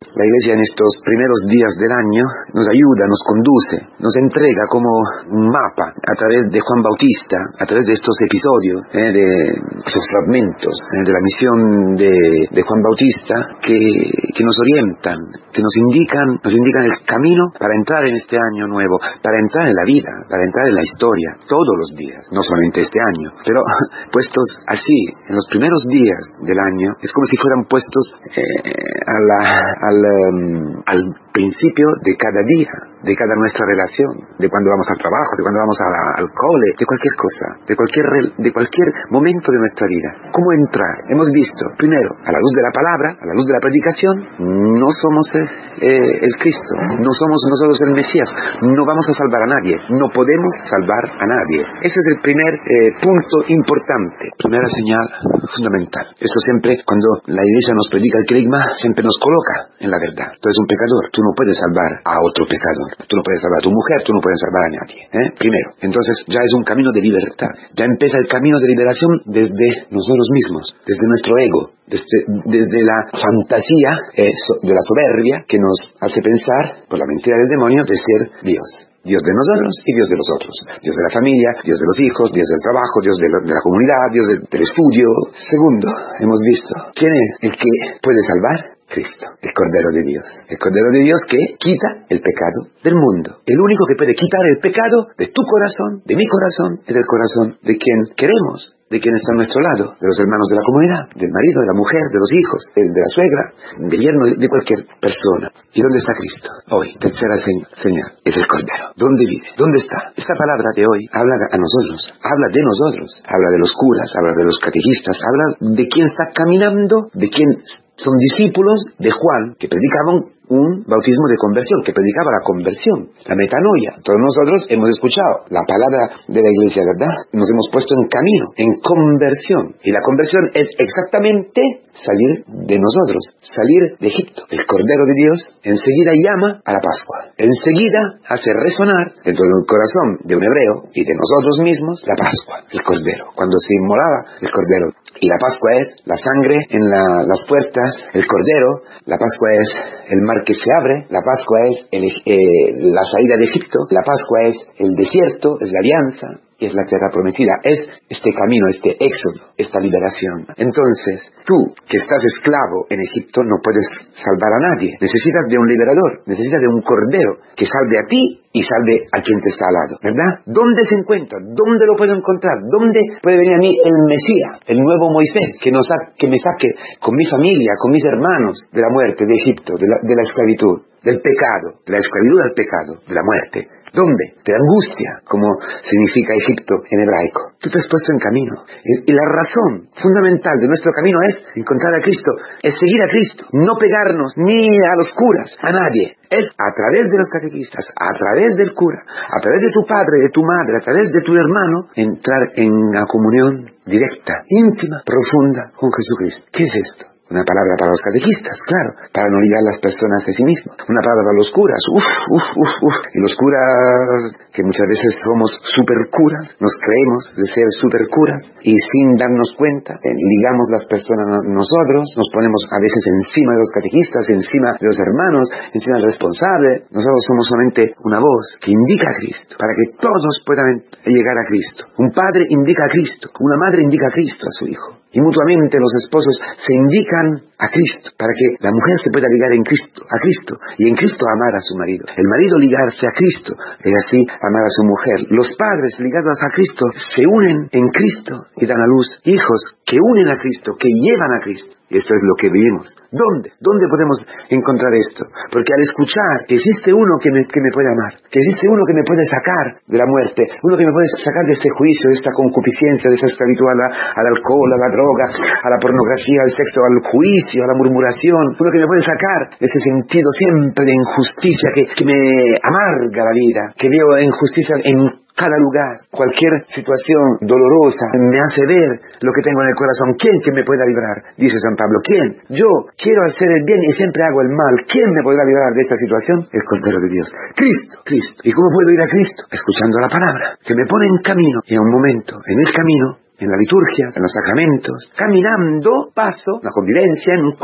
La Iglesia en estos primeros días del año nos ayuda, nos conduce, nos entrega como un mapa a través de Juan Bautista, a través de estos episodios, eh, de esos fragmentos eh, de la misión de, Juan Bautista que, que, nos orientan, que nos indican, nos indican el camino para entrar en este año nuevo, para entrar en la vida, para entrar en la historia, todos los días, no solamente este año, pero puestos así, en los primeros días del año, es como si fueran puestos eh, a la al, um, al principio de cada día, de cada nuestra relación, de cuando vamos al trabajo, de cuando vamos al cole, de cualquier cosa, de cualquier, de cualquier momento de nuestra vida. ¿Cómo entrar? Hemos visto, primero, a la luz de la palabra, a la luz de la predicación, no somos eh, eh, el Cristo, no somos nosotros el Mesías, no vamos a salvar a nadie, no podemos salvar a nadie. Ese es el primer eh, punto importante, primera señal fundamental. Eso siempre, cuando la iglesia nos predica el querigma, siempre nos coloca en la verdad. Tú eres un pecador, tú no puedes salvar a otro pecador. Tú no puedes salvar a tu mujer, tú no puedes salvar a nadie. ¿eh? Primero, entonces ya es un camino de libertad. Ya empieza el camino de liberación desde nosotros mismos, desde nuestro ego, desde, la fantasía de la soberbia que nos hace pensar, por la mentira del demonio, de ser Dios. Dios de nosotros y Dios de los otros. Dios de la familia, Dios de los hijos, Dios del trabajo, Dios de, la comunidad, Dios del estudio. Segundo, hemos visto, ¿quién es el que puede salvar? Cristo, el Cordero de Dios. El Cordero de Dios que quita el pecado del mundo. El único que puede quitar el pecado de tu corazón, de mi corazón y del corazón de quien queremos de quien está a nuestro lado, de los hermanos de la comunidad, del marido, de la mujer, de los hijos, de, la suegra, del yerno, de cualquier persona. ¿Y dónde está Cristo? Hoy, tercera señal, es el Cordero. ¿Dónde vive? ¿Dónde está? Esta palabra de hoy habla a nosotros, habla de nosotros, habla de los curas, habla de los catequistas, habla de quien está caminando, de quien son discípulos de Juan, que predicaban un bautismo de conversión, que predicaba la conversión, la metanoia. Todos nosotros hemos escuchado la palabra de la iglesia, ¿verdad? Nos hemos puesto en camino, en conversión. Y la conversión es exactamente salir de nosotros, salir de Egipto. El Cordero de Dios enseguida llama a la Pascua. Enseguida hace resonar dentro del corazón de un hebreo y de nosotros mismos la Pascua, el Cordero. Cuando se inmolaba el Cordero. Y la Pascua es la sangre en las puertas, el Cordero. La Pascua es el mar que se abre, la Pascua es eh, la salida de Egipto, la Pascua es el desierto, es la alianza, y es la tierra prometida, es este camino, este éxodo, esta liberación. Entonces, tú que estás esclavo en Egipto no puedes salvar a nadie, necesitas de un liberador, necesitas de un cordero que salve a ti y salve a quien te está al lado, ¿verdad? ¿Dónde se encuentra? ¿Dónde lo puedo encontrar? ¿Dónde puede venir a mí el Mesías, el nuevo Moisés, que, nos que me saque con mi familia, con mis hermanos de la muerte de Egipto, de la, de la esclavitud, del pecado, de la esclavitud del pecado, de la muerte? ¿Dónde? De angustia, como significa Egipto en hebraico. Tú te has puesto en camino. Y la razón fundamental de nuestro camino es encontrar a Cristo, es seguir a Cristo, no pegarnos ni a los curas, a nadie. Es a través de los catequistas, a través del cura, a través de tu padre, de tu madre, a través de tu hermano, entrar en una comunión directa, íntima, profunda con Jesucristo. ¿Qué es esto? Una palabra para los catequistas, claro, para no ligar las personas de sí mismos. Una palabra para los curas, uff, uff, uff, uff. Y los curas, que muchas veces somos super curas, nos creemos de ser super curas, y sin darnos cuenta, eh, ligamos las personas nosotros, nos ponemos a veces encima de los catequistas, encima de los hermanos, encima del responsable. Nosotros somos solamente una voz que indica a Cristo, para que todos puedan llegar a Cristo. Un padre indica a Cristo, una madre indica a Cristo a su hijo. Y mutuamente los esposos se indican a Cristo, para que la mujer se pueda ligar en Cristo, a Cristo, y en Cristo amar a su marido. El marido ligarse a Cristo, y así amar a su mujer. Los padres ligados a Cristo se unen en Cristo y dan a luz hijos que unen a Cristo, que llevan a Cristo. Esto es lo que vivimos. ¿Dónde? ¿Dónde podemos encontrar esto? Porque al escuchar que existe uno que me, que me puede amar, que existe uno que me puede sacar de la muerte, uno que me puede sacar de este juicio, de esta concupiscencia, de esa esclavitud al alcohol, a la droga, a la pornografía, al sexo, al juicio, a la murmuración, uno que me puede sacar de ese sentido siempre de injusticia que, que me amarga la vida, que veo injusticia en cada lugar, cualquier situación dolorosa me hace ver lo que tengo en el corazón. ¿Quién que me pueda librar? Dice San Pablo. ¿Quién? Yo quiero hacer el bien y siempre hago el mal. ¿Quién me podrá librar de esta situación? El Cordero de Dios. Cristo, Cristo. ¿Y cómo puedo ir a Cristo? Escuchando la palabra, que me pone en camino y en un momento, en el camino, en la liturgia, en los sacramentos, caminando, paso, la convivencia, en un,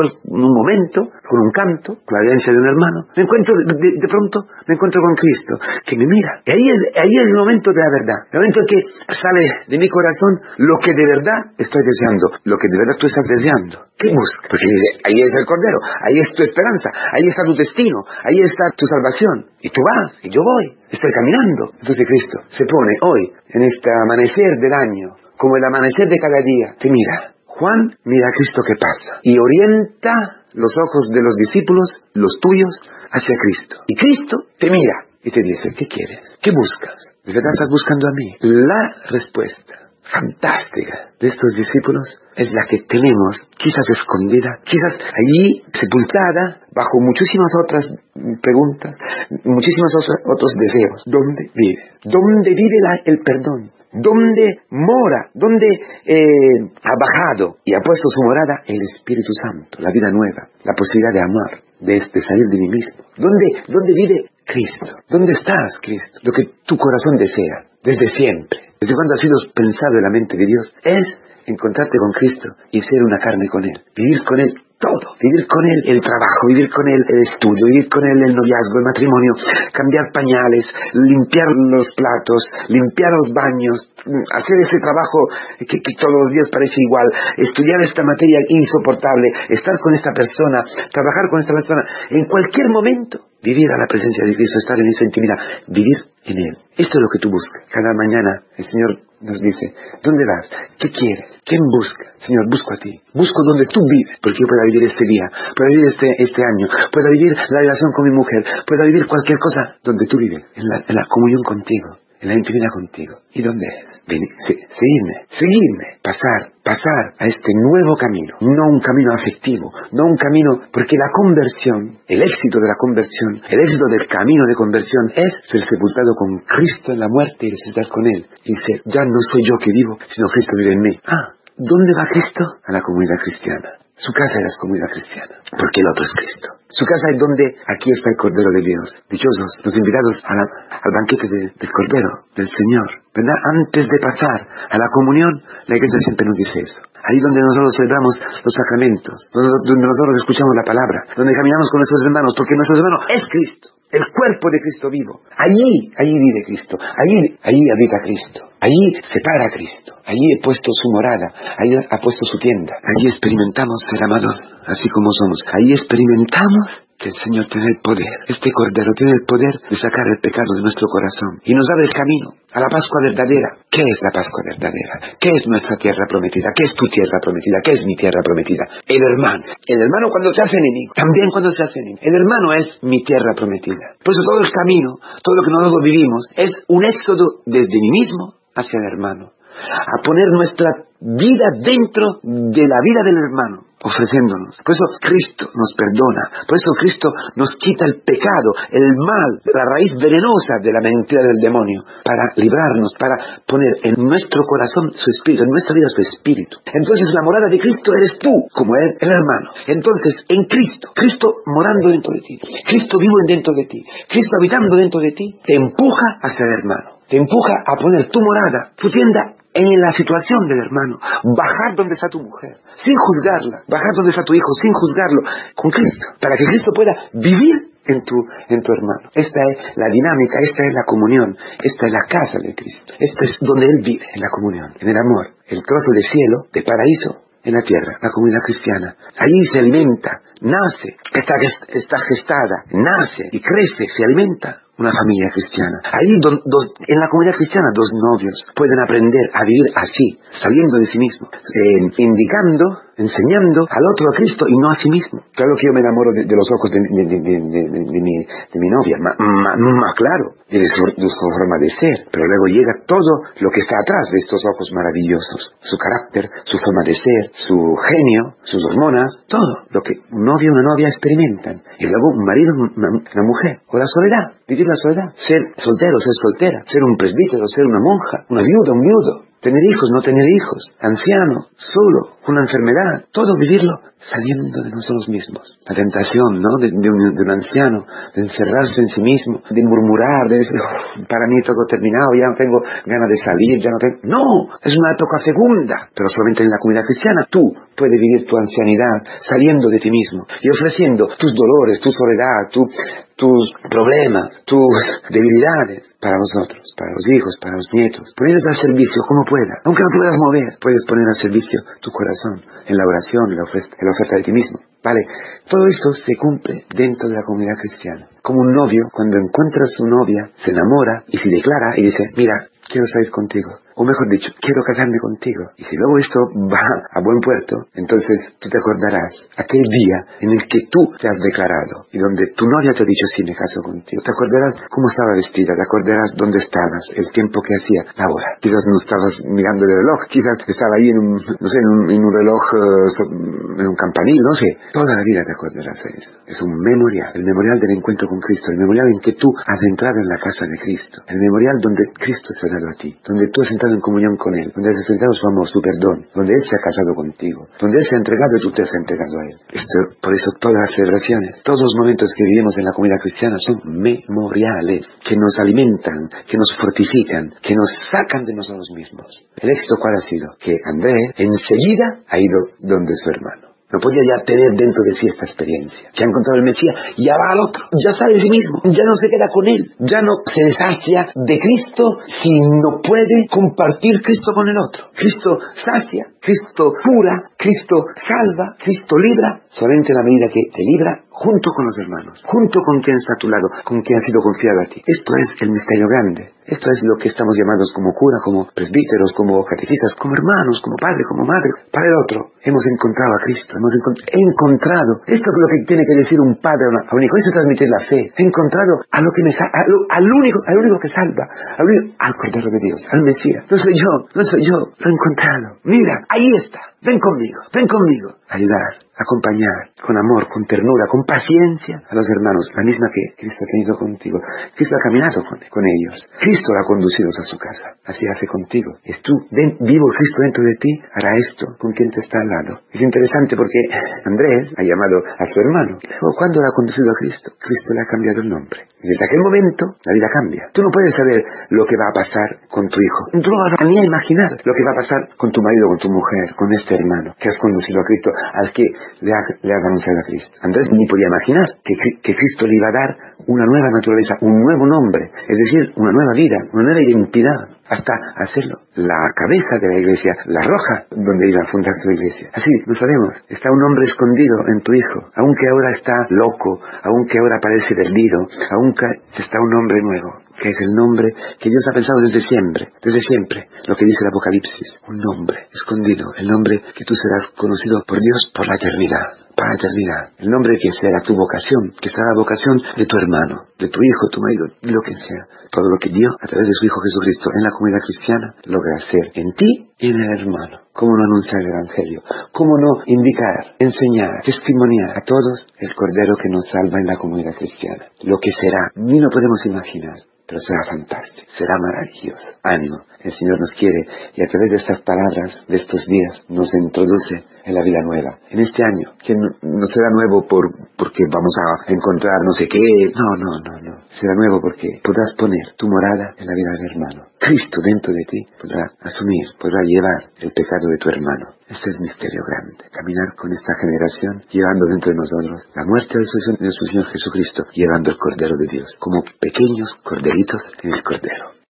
momento, con un canto, con la vivencia de un hermano, me encuentro, de, pronto, me encuentro con Cristo, que me mira. Y ahí es, ahí es el momento de la verdad, el momento en que sale de mi corazón lo que de verdad estoy deseando, lo que de verdad tú estás deseando. ¿Qué buscas? Porque ahí es el Cordero, ahí es tu esperanza, ahí está tu destino, ahí está tu salvación. Y tú vas, y yo voy, estoy caminando. Entonces Cristo se pone hoy, en este amanecer del año, como el amanecer de cada día, te mira. Juan mira a Cristo que pasa y orienta los ojos de los discípulos, los tuyos, hacia Cristo. Y Cristo te mira y te dice, ¿qué quieres? ¿Qué buscas? ¿De verdad estás buscando a mí? La respuesta fantástica de estos discípulos es la que tenemos, quizás escondida, quizás allí sepultada, bajo muchísimas otras preguntas, muchísimos otros deseos. ¿Dónde vive? ¿Dónde vive el perdón? ¿Dónde mora? ¿Dónde eh, ha bajado y ha puesto su morada el Espíritu Santo, la vida nueva, la posibilidad de amar, de, salir de mí mismo? ¿Dónde, ¿Dónde vive Cristo? ¿Dónde estás, Cristo? Lo que tu corazón desea, desde siempre, desde cuando ha sido pensado en la mente de Dios, es encontrarte con Cristo y ser una carne con Él, vivir con Él todo, vivir con él el trabajo, vivir con él el estudio, vivir con él el noviazgo, el matrimonio, cambiar pañales, limpiar los platos, limpiar los baños, hacer ese trabajo que, todos los días parece igual, estudiar esta materia insoportable, estar con esta persona, trabajar con esta persona, en cualquier momento, vivir a la presencia de Cristo, estar en esa intimidad, vivir en Él. Esto es lo que tú buscas. Cada mañana el Señor nos dice, ¿dónde vas? ¿Qué quieres? ¿Quién busca? Señor, busco a ti. Busco donde tú vives, porque yo pueda vivir este día, pueda vivir este, este año, pueda vivir la relación con mi mujer, pueda vivir cualquier cosa donde tú vives, en la comunión contigo la intimidad contigo. ¿Y dónde es? seguirme, seguirme, pasar, pasar a este nuevo camino, no un camino afectivo, no un camino, porque la conversión, el éxito de la conversión, el éxito del camino de conversión es ser sepultado con Cristo en la muerte y resucitar con Él. Y dice, ya no soy yo que vivo, sino Cristo vive en mí. Ah, ¿dónde va Cristo? A la comunidad cristiana. Su casa es comunidad cristiana, porque el otro es Cristo. Su casa es donde aquí está el Cordero de Dios. Dichosos los invitados al banquete del Cordero, del Señor. ¿Verdad? Antes de pasar a la comunión, la iglesia siempre nos dice eso. Ahí donde nosotros celebramos los sacramentos, donde nosotros escuchamos la palabra, donde caminamos con nuestros hermanos, porque nuestro hermano es Cristo el cuerpo de Cristo vivo. Allí, allí vive Cristo, allí, allí habita Cristo, allí se para Cristo, allí he puesto su morada, allí ha puesto su tienda, allí experimentamos ser amados así como somos, allí experimentamos que el Señor tiene el poder, este Cordero tiene el poder de sacar el pecado de nuestro corazón y nos abre el camino a la Pascua verdadera. ¿Qué es la Pascua verdadera? ¿Qué es nuestra tierra prometida? ¿Qué es tu tierra prometida? ¿Qué es mi tierra prometida? El hermano. El hermano cuando se hace enemigo, también cuando se hace enemigo. El hermano es mi tierra prometida. Por eso todo el camino, todo lo que nosotros vivimos, es un éxodo desde mí mismo hacia el hermano. A poner nuestra vida dentro de la vida del hermano ofreciéndonos. Por eso Cristo nos perdona, por eso Cristo nos quita el pecado, el mal, la raíz venenosa de la mentira del demonio, para librarnos, para poner en nuestro corazón su espíritu, en nuestra vida su espíritu. Entonces la morada de Cristo eres tú, como él, el hermano. Entonces, en Cristo, Cristo morando dentro de ti, Cristo vivo dentro de ti, Cristo habitando dentro de ti, te empuja hacia el hermano, te empuja a poner tu morada, tu tienda en la situación del hermano, bajar donde está tu mujer, sin juzgarla, bajar donde está tu hijo, sin juzgarlo, con Cristo, para que Cristo pueda vivir en tu, en tu hermano. Esta es la dinámica, esta es la comunión, esta es la casa de Cristo, esta es donde Él vive, en la comunión, en el amor, el trozo de cielo, de paraíso, en la tierra, la comunidad cristiana. Ahí se alimenta, nace, está, está gestada, nace y crece, se alimenta una familia cristiana. Ahí en la comunidad cristiana dos novios pueden aprender a vivir así, saliendo de sí mismos, eh, indicando, enseñando al otro a Cristo y no a sí mismo. Claro que yo me enamoro de, los ojos de, mi, novia, más claro, de su, de su forma de ser, pero luego llega todo lo que está atrás de estos ojos maravillosos, su carácter, su forma de ser, su genio, sus hormonas, todo lo que un novio y una novia experimentan, y luego un marido, una, una mujer, o la soledad, la soledad, ser soltero, ser soltera, ser un presbítero, ser una monja, una viuda, un viudo, tener hijos, no tener hijos, anciano, solo, una enfermedad, todo vivirlo saliendo de nosotros mismos. La tentación, ¿no? De, un, anciano, de encerrarse en sí mismo, de murmurar, de decir, para mí todo terminado, ya no tengo ganas de salir, ya no tengo... No, es una época segunda, pero solamente en la comunidad cristiana tú puedes vivir tu ancianidad saliendo de ti mismo y ofreciendo tus dolores, tu soledad, tus problemas, tus debilidades para nosotros, para los hijos, para los nietos. Ponerlos al servicio como puedas. Aunque no te puedas mover, puedes poner al servicio tu corazón en la oración, en la, oferta de ti mismo. ¿Vale? Todo eso se cumple dentro de la comunidad cristiana. Como un novio, cuando encuentra a su novia, se enamora y se declara y dice, mira, quiero salir contigo o mejor dicho, quiero casarme contigo. Y si luego esto va a buen puerto, entonces tú te acordarás aquel día en el que tú te has declarado y donde tu novia te ha dicho sí, me caso contigo. Te acordarás cómo estaba vestida, te acordarás dónde estabas, el tiempo que hacía, la hora. Quizás no estabas mirando el reloj, quizás estaba ahí en un, no sé, en un, reloj, eh, en un campanil, no sé. Toda la vida te acordarás de eso. Es un memorial, el memorial del encuentro con Cristo, el memorial en que tú has entrado en la casa de Cristo, el memorial donde Cristo se ha a ti, donde tú has entrado en comunión con Él, donde has experimentado su amor, su perdón, donde Él se ha casado contigo, donde Él se ha entregado y tú te has entregado a Él. por eso todas las celebraciones, todos los momentos que vivimos en la comunidad cristiana son memoriales, que nos alimentan, que nos fortifican, que nos sacan de nosotros mismos. ¿El éxito cuál ha sido? Que André enseguida ha ido donde su hermano. No podía ya tener dentro de sí esta experiencia. Que ha encontrado el Mesías, ya va al otro, ya sabe de sí mismo, ya no se queda con él, ya no se deshacia de Cristo si no puede compartir Cristo con el otro. Cristo sacia, Cristo cura, Cristo salva, Cristo libra, solamente en la medida que te libra junto con los hermanos, junto con quien está a tu lado, con quien ha sido confiado a ti. Esto es el misterio grande. Esto es lo que estamos llamados como cura, como presbíteros, como catequistas, como hermanos, como padre, como madre, para el otro. Hemos encontrado a Cristo, hemos encontrado. Esto es lo que tiene que decir un padre a un hijo. Eso es transmitir la fe. He encontrado a lo que me al único, al único que salva, al, al Cordero de Dios, al Mesías. No soy yo, no soy yo, lo he encontrado. Mira, ahí está. Ven conmigo, ven conmigo. Ayudar, acompañar, con amor, con ternura, con paciencia a los hermanos, la misma que Cristo ha tenido contigo. Cristo ha caminado con, ellos. Cristo la ha conducido a su casa. Así hace contigo. Es tú, ven, vivo Cristo dentro de ti, hará esto con quien te está al lado. Es interesante porque Andrés ha llamado a su hermano. ¿Cuándo la ha conducido a Cristo? Cristo le ha cambiado el nombre. Desde aquel momento, la vida cambia. Tú no puedes saber lo que va a pasar con tu hijo. No vas ni a imaginar lo que va a pasar con tu marido, con tu mujer, con este hermano que has conducido a Cristo, al que le, has anunciado a Cristo. Andrés ni podía imaginar que, que Cristo le iba a dar una nueva naturaleza, un nuevo nombre, es decir, una nueva vida, una nueva identidad hasta hacerlo. La cabeza de la iglesia, la roja donde iba a fundar su iglesia. Así, lo sabemos. Está un hombre escondido en tu hijo, aunque ahora está loco, aunque ahora parece perdido, aunque está un hombre nuevo, que es el nombre que Dios ha pensado desde siempre, desde siempre, lo que dice el Apocalipsis. Un nombre escondido, el nombre que tú serás conocido por Dios por la eternidad para eternidad. El nombre que será tu vocación, que será la vocación de tu hermano, de tu hijo, tu marido, lo que sea. Todo lo que Dios, a través de su Hijo Jesucristo, en la comunidad cristiana, logra hacer en ti y en el hermano. ¿Cómo no anunciar el Evangelio? ¿Cómo no indicar, enseñar, testimoniar a todos el Cordero que nos salva en la comunidad cristiana? Lo que será, ni lo podemos imaginar pero será fantástico, será maravilloso. Ánimo, el Señor nos quiere y a través de estas palabras de estos días nos introduce en la vida nueva. En este año, que no, será nuevo por, porque vamos a encontrar no sé qué, no, no, no, no. Será nuevo porque podrás poner tu morada en la vida del hermano. Cristo dentro de ti podrá asumir, podrá llevar el pecado de tu hermano. Este es misterio grande, caminar con esta generación, llevando dentro de nosotros la muerte de nuestro Señor Jesucristo, llevando el Cordero de Dios, como pequeños corderitos en el Cordero.